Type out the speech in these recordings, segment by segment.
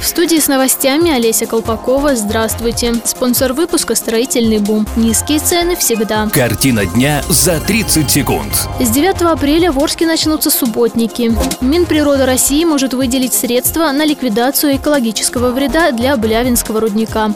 В студии с новостями Олеся Колпакова. Здравствуйте. Спонсор выпуска «Строительный бум». Низкие цены всегда. Картина дня за 30 секунд. С 9 апреля в Орске начнутся субботники. Минприрода России может выделить средства на ликвидацию экологического вреда для Блявинского рудника.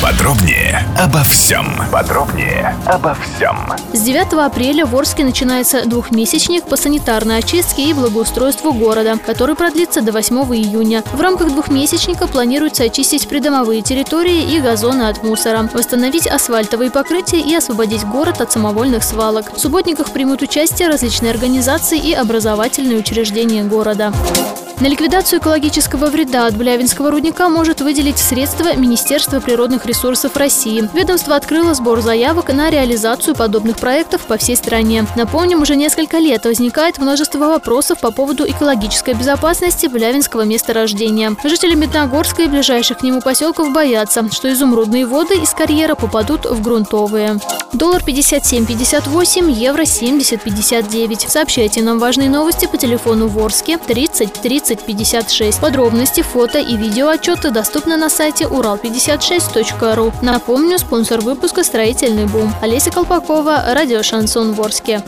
Подробнее обо всем. Подробнее обо всем. С 9 апреля в Орске начинается двухмесячник по санитарной очистке и благоустройству города, который продлится до 8 июня. В рамках двухмесячника планируется очистить придомовые территории и газоны от мусора, восстановить асфальтовые покрытия и освободить город от самовольных свалок. В субботниках примут участие различные организации и образовательные учреждения города. На ликвидацию экологического вреда от Блявинского рудника может выделить средства Министерства природных ресурсов России. Ведомство открыло сбор заявок на реализацию подобных проектов по всей стране. Напомним, уже несколько лет возникает множество вопросов по поводу экологической безопасности Блявинского месторождения. Жители Медногорска и ближайших к нему поселков боятся, что изумрудные воды из карьера попадут в грунтовые. Доллар 57,58, евро 70,59. Сообщайте нам важные новости по телефону Ворске 30 30 56. Подробности, фото и видео отчеты доступны на сайте урал56.ру. Напомню, спонсор выпуска «Строительный бум». Олеся Колпакова, радио «Шансон Ворске».